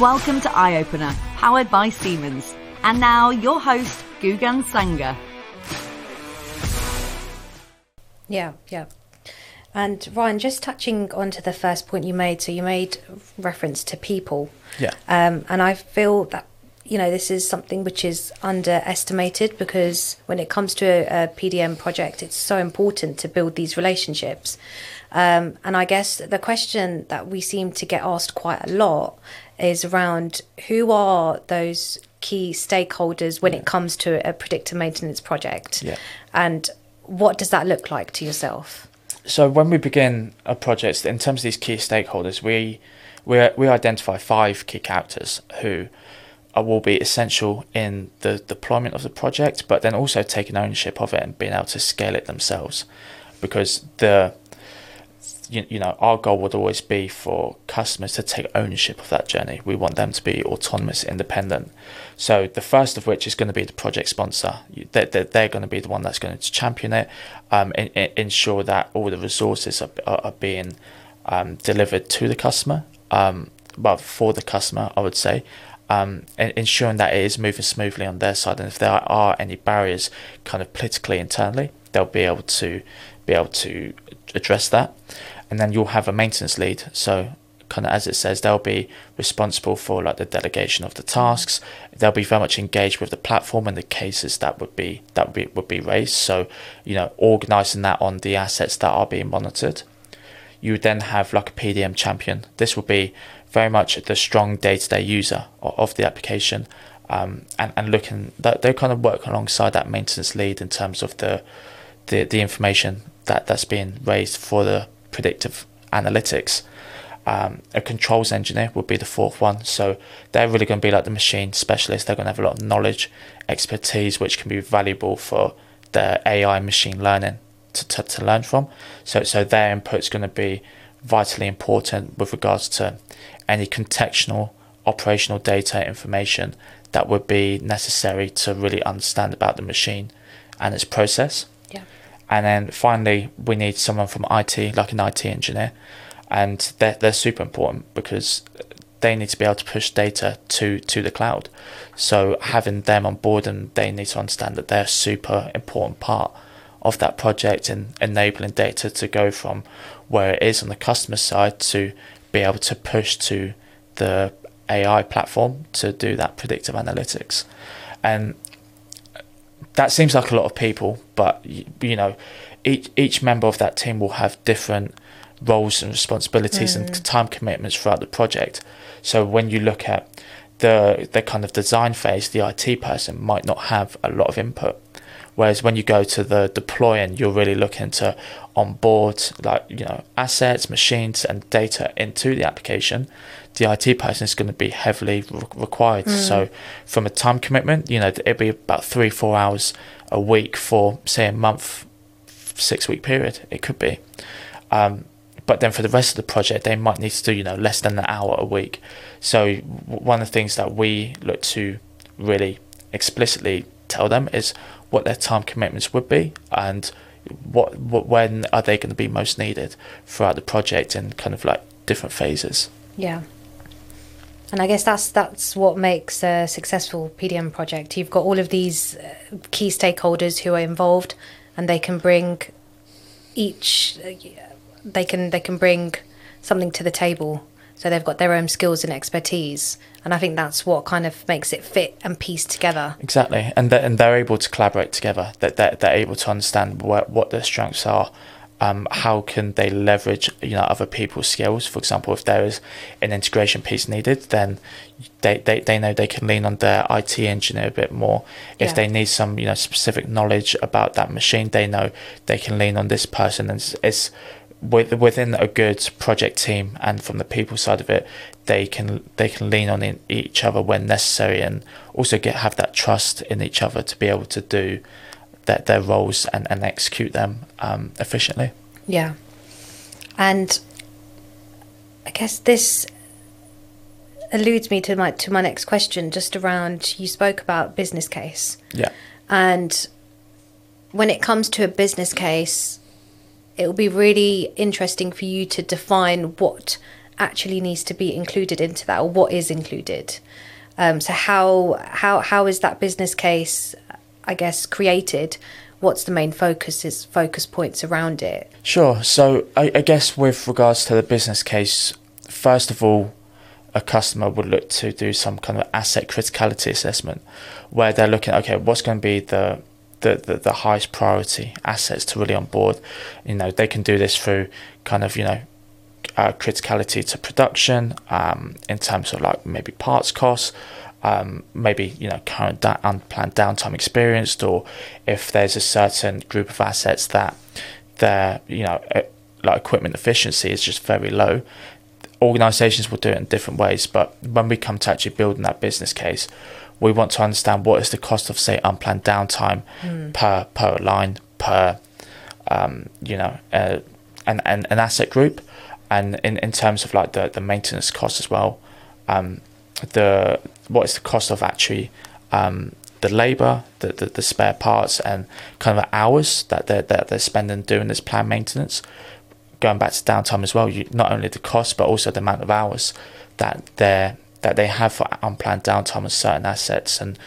Welcome to EyeOpener, powered by Siemens. And now, your host, Gugan Sanger. Yeah, yeah. And Ryan, just touching on to the first point you made, so you made reference to people. Yeah. Um, and I feel that, you know, this is something which is underestimated because when it comes to a, a PDM project, it's so important to build these relationships. Um, and I guess the question that we seem to get asked quite a lot is around who are those key stakeholders when it comes to a predictive maintenance project? Yeah. And what does that look like to yourself? So when we begin a project, in terms of these key stakeholders, we we we identify five key characters who are, will be essential in the deployment of the project, but then also taking ownership of it and being able to scale it themselves, because the you, you know our goal would always be for customers to take ownership of that journey. We want them to be autonomous, independent. So the first of which is going to be the project sponsor. They're, they're, going to be the one that's going to champion it, um, in, in, ensure that all the resources are, are, are being um, delivered to the customer, um, well, for the customer, I would say, um, ensuring that it is moving smoothly on their side. And if there are any barriers kind of politically internally, they'll be able to be able to address that. And then you'll have a maintenance lead. So kind of as it says, they'll be responsible for like the delegation of the tasks. They'll be very much engaged with the platform and the cases that would be that would be, would be raised. So you know, organizing that on the assets that are being monitored. You would then have like a PDM champion. This will be very much the strong day-to-day user of the application, um, and and looking that they kind of work alongside that maintenance lead in terms of the the, the information that that's being raised for the predictive analytics um, a controls engineer would be the fourth one. So they're really going to be like the machine specialist. They're going to have a lot of knowledge, expertise, which can be valuable for the AI machine learning to, to, to learn from. So, so their input is going to be vitally important with regards to any contextual operational data information that would be necessary to really understand about the machine and its process. And then finally, we need someone from IT, like an IT engineer, and they're, they're super important because they need to be able to push data to to the cloud. So having them on board and they need to understand that they're a super important part of that project and enabling data to go from where it is on the customer side to be able to push to the AI platform to do that predictive analytics. And that seems like a lot of people but you know each each member of that team will have different roles and responsibilities mm. and time commitments throughout the project. So when you look at the the kind of design phase, the IT person might not have a lot of input. Whereas when you go to the deploying, you're really looking to onboard like you know assets, machines, and data into the application. The IT person is going to be heavily re- required. Mm. So from a time commitment, you know, it'd be about three four hours a week for say a month, six week period. It could be. Um, but then for the rest of the project they might need to do you know less than an hour a week so one of the things that we look to really explicitly tell them is what their time commitments would be and what, what when are they going to be most needed throughout the project in kind of like different phases yeah and I guess that's that's what makes a successful PDM project. You've got all of these uh, key stakeholders who are involved, and they can bring each uh, they can they can bring something to the table. So they've got their own skills and expertise, and I think that's what kind of makes it fit and piece together. Exactly, and they're, and they're able to collaborate together. That they're, they're able to understand what what their strengths are. Um, how can they leverage you know other people's skills? For example, if there is an integration piece needed, then they, they, they know they can lean on their IT engineer a bit more. If yeah. they need some you know specific knowledge about that machine, they know they can lean on this person. And it's, it's within a good project team and from the people side of it, they can they can lean on each other when necessary and also get have that trust in each other to be able to do that their roles and, and execute them um, efficiently. Yeah, and I guess this alludes me to my to my next question, just around you spoke about business case. Yeah, and when it comes to a business case it will be really interesting for you to define what actually needs to be included into that, or what is included. Um, so how how how is that business case, I guess, created? What's the main focus is focus points around it? Sure. So I, I guess with regards to the business case, first of all, a customer would look to do some kind of asset criticality assessment, where they're looking, okay, what's going to be the the, the, the highest priority assets to really onboard. You know, they can do this through kind of, you know, uh, criticality to production um, in terms of like maybe parts costs, um, maybe you know current da- unplanned downtime experienced, or if there's a certain group of assets that their you know like equipment efficiency is just very low. Organizations will do it in different ways, but when we come to actually building that business case, we want to understand what is the cost of say unplanned downtime mm. per per line per um, you know uh, an, an an asset group and in, in terms of like the, the maintenance cost as well um, the what is the cost of actually um, the labor the, the, the spare parts and kind of hours that they're, that they're spending doing this planned maintenance going back to downtime as well you not only the cost but also the amount of hours that they're that they have for unplanned downtime on certain assets. And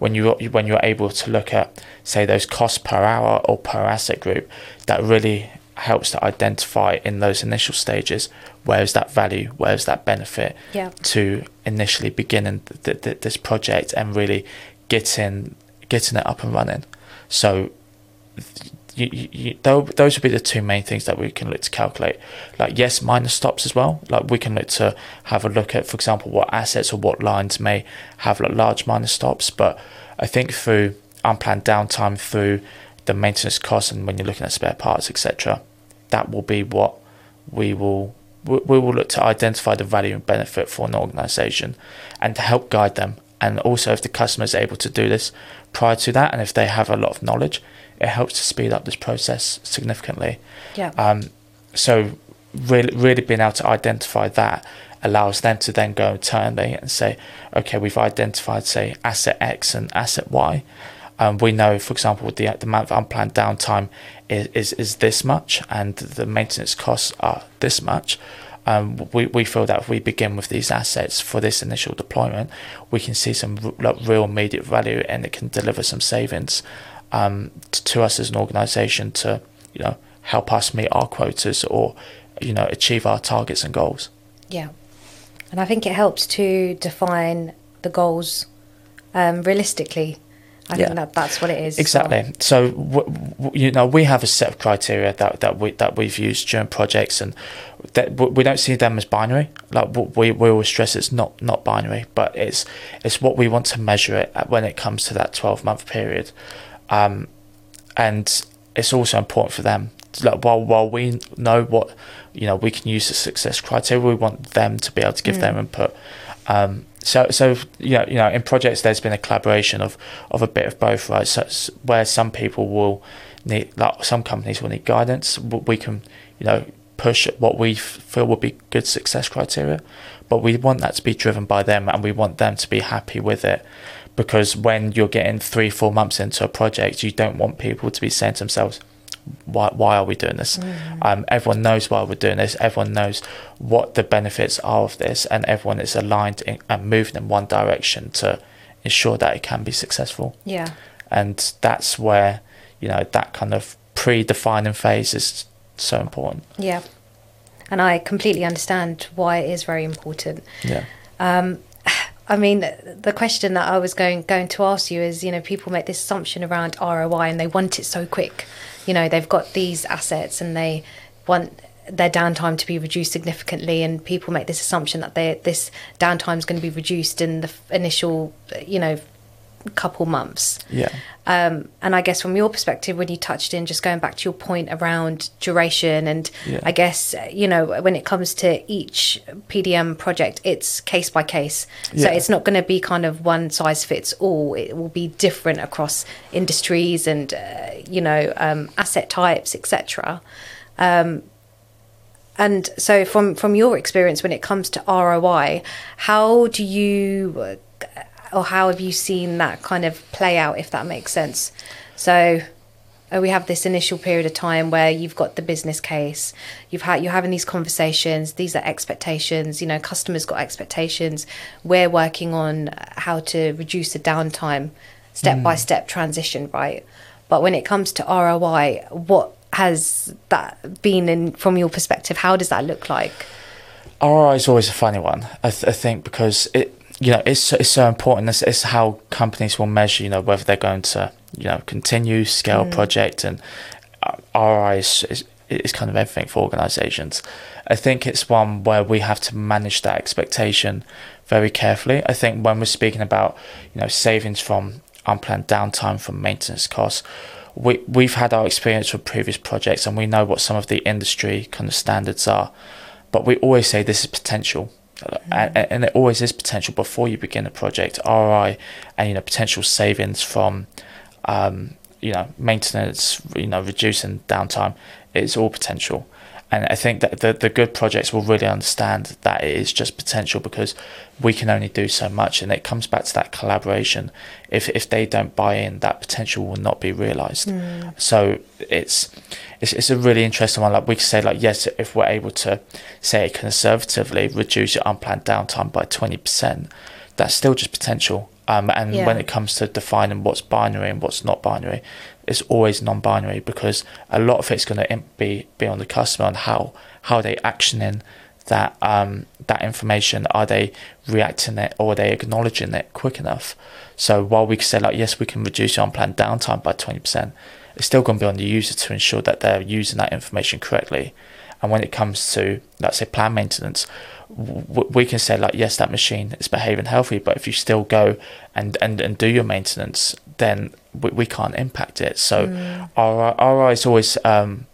when you when you're able to look at say those costs per hour or per asset group, that really helps to identify in those initial stages where is that value, where is that benefit yeah. to initially beginning th- th- this project and really getting getting it up and running. So you, you, those would be the two main things that we can look to calculate. Like yes, minus stops as well. Like we can look to have a look at, for example, what assets or what lines may have like large minus stops. But I think through unplanned downtime, through the maintenance costs, and when you're looking at spare parts, etc., that will be what we will we will look to identify the value and benefit for an organisation, and to help guide them. And also, if the customer is able to do this prior to that, and if they have a lot of knowledge, it helps to speed up this process significantly. Yeah. Um, so really, really being able to identify that allows them to then go internally and say, okay, we've identified say asset X and asset Y. Um, we know, for example, the, the amount of unplanned downtime is, is, is this much, and the maintenance costs are this much. Um, we, we feel that if we begin with these assets for this initial deployment, we can see some r- real immediate value and it can deliver some savings um, to us as an organisation to you know help us meet our quotas or you know achieve our targets and goals. Yeah, and I think it helps to define the goals um, realistically. I yeah. think that that's what it is. Exactly. So, w- w- you know, we have a set of criteria that, that we that we've used during projects, and that we don't see them as binary. Like we we always stress, it's not not binary, but it's it's what we want to measure it when it comes to that twelve month period. Um, and it's also important for them. Like while while we know what you know, we can use the success criteria. We want them to be able to give mm. their input. Um, so so you know, you know, in projects, there's been a collaboration of of a bit of both, right? So where some people will need, like some companies will need guidance. We can, you know, push what we feel would be good success criteria, but we want that to be driven by them, and we want them to be happy with it because when you're getting three, four months into a project, you don't want people to be saying to themselves, why, why are we doing this? Mm. Um, everyone knows why we're doing this. Everyone knows what the benefits are of this, and everyone is aligned in, and moving in one direction to ensure that it can be successful. Yeah. And that's where, you know, that kind of pre-defining phase is so important. Yeah. And I completely understand why it is very important. Yeah. Um, I mean, the question that I was going going to ask you is, you know, people make this assumption around ROI and they want it so quick. You know, they've got these assets and they want their downtime to be reduced significantly, and people make this assumption that they, this downtime is going to be reduced in the initial, you know, couple months. Yeah. Um, and I guess from your perspective, when you touched in, just going back to your point around duration, and yeah. I guess, you know, when it comes to each PDM project, it's case by case. So yeah. it's not going to be kind of one size fits all. It will be different across industries and, uh, you know, um, asset types, etc. Um, and so, from from your experience, when it comes to ROI, how do you or how have you seen that kind of play out, if that makes sense? So, uh, we have this initial period of time where you've got the business case, you've had you're having these conversations. These are expectations. You know, customers got expectations. We're working on how to reduce the downtime, step by step transition, right? But when it comes to ROI, what has that been in from your perspective? How does that look like? ROI is always a funny one. I, th- I think because it, you know, it's it's so important. It's, it's how companies will measure, you know, whether they're going to, you know, continue scale a project, and uh, ROI is, is is kind of everything for organisations. I think it's one where we have to manage that expectation very carefully. I think when we're speaking about, you know, savings from unplanned downtime from maintenance costs, we we've had our experience with previous projects, and we know what some of the industry kind of standards are but we always say this is potential and, and it always is potential before you begin a project ROI and you know potential savings from um, you know maintenance you know reducing downtime it's all potential. And I think that the, the good projects will really understand that it is just potential because we can only do so much. And it comes back to that collaboration. If if they don't buy in that potential will not be realized. So it's it's, it's a really interesting one. Like we can say like yes if we're able to say it conservatively reduce your unplanned downtime by 20% that's still just potential. Um, and Yeah. when it comes to defining what's binary and what's not binary it's always non-binary because a lot of it's going to be be on the customer and how how they actioning that um, that information. Are they reacting it or are they acknowledging it quick enough? So while we can say like yes we can reduce your unplanned downtime by 20% it's still going to be on the user to ensure that they're using that information correctly. And when it comes to let's say plan maintenance w- we can say like yes that machine is behaving healthy but if you still go and and, and do your maintenance then we, we can't impact it. So our our is always um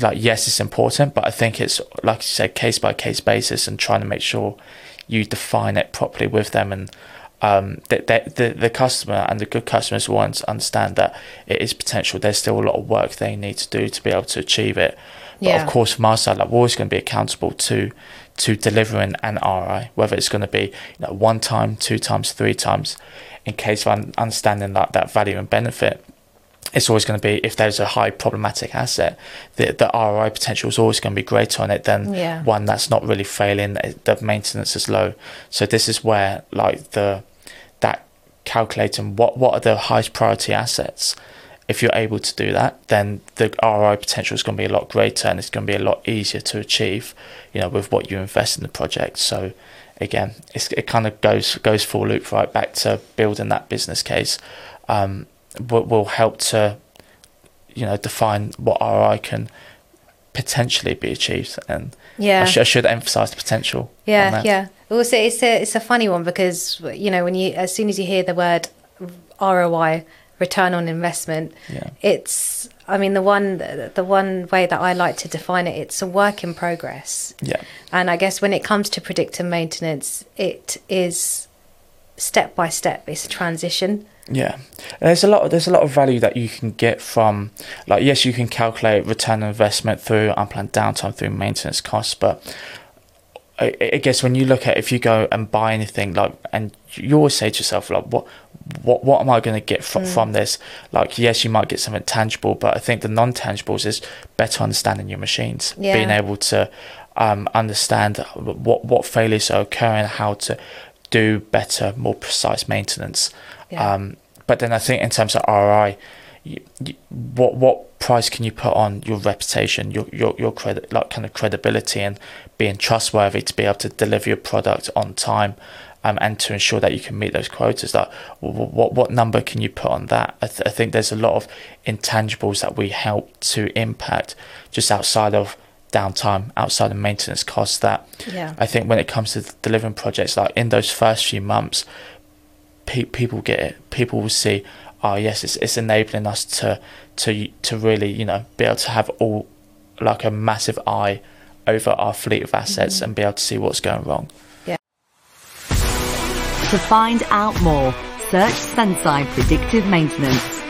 like yes it's important but i think it's like you said case by case basis and trying to make sure you define it properly with them and um, that the, the the customer and the good customers will un- understand that it is potential. There's still a lot of work they need to do to be able to achieve it. But Yeah. of course, from our side, like we're always going to be accountable to to delivering an ROI, whether it's going to be you know, one time, two times, three times, in case of un- understanding that that value and benefit. It's always going to be if there's a high problematic asset, the the ROI potential is always going to be greater on it than Yeah. one that's not really failing. The maintenance is low, so this is where like the that calculating what what are the highest priority assets. If you're able to do that, then the ROI potential is going to be a lot greater, and it's going to be a lot easier to achieve. You know, with what you invest in the project. So, again, it's, it kind of goes goes full loop right back to building that business case. Um, will, will help to, you know, define what ROI can potentially be achieved, and Yeah. I, sh- I should emphasize the potential. Yeah, yeah. Also, it's a it's a funny one because you know when you as soon as you hear the word ROI, return on investment, Yeah. it's I mean the one the one way that I like to define it, it's a work in progress. Yeah. And I guess when it comes to predictive maintenance, it is step by step. It's a transition. Yeah, there's a lot. Of, there's a lot of value that you can get from, like, yes, you can calculate return on investment through unplanned downtime through maintenance costs, but I, I guess when you look at if you go and buy anything, like, and you always say to yourself, like, what, what, what am I going to get from from this? Like, yes, you might get something tangible, but I think the non-tangibles is better understanding your machines, Yeah. being able to um, understand what what failures are occurring, how to do better, more precise maintenance. Yeah. Um, but then I think in terms of you, you, what what price can you put on your reputation, your your your credit, like kind of credibility, and being trustworthy to be able to deliver your product on time, um, and to ensure that you can meet those quotas. Like, wh- wh- what what number can you put on that? I, th- I think there's a lot of intangibles that we help to impact just outside of downtime, outside of maintenance costs. That Yeah. I think when it comes to delivering projects, like in those first few months, pe- people get it. People will see, oh yes, it's it's enabling us to to to really you know be able to have all like a massive eye over our fleet of assets mm-hmm. and be able to see what's going wrong. Yeah. To find out more, search Senseye Predictive Maintenance.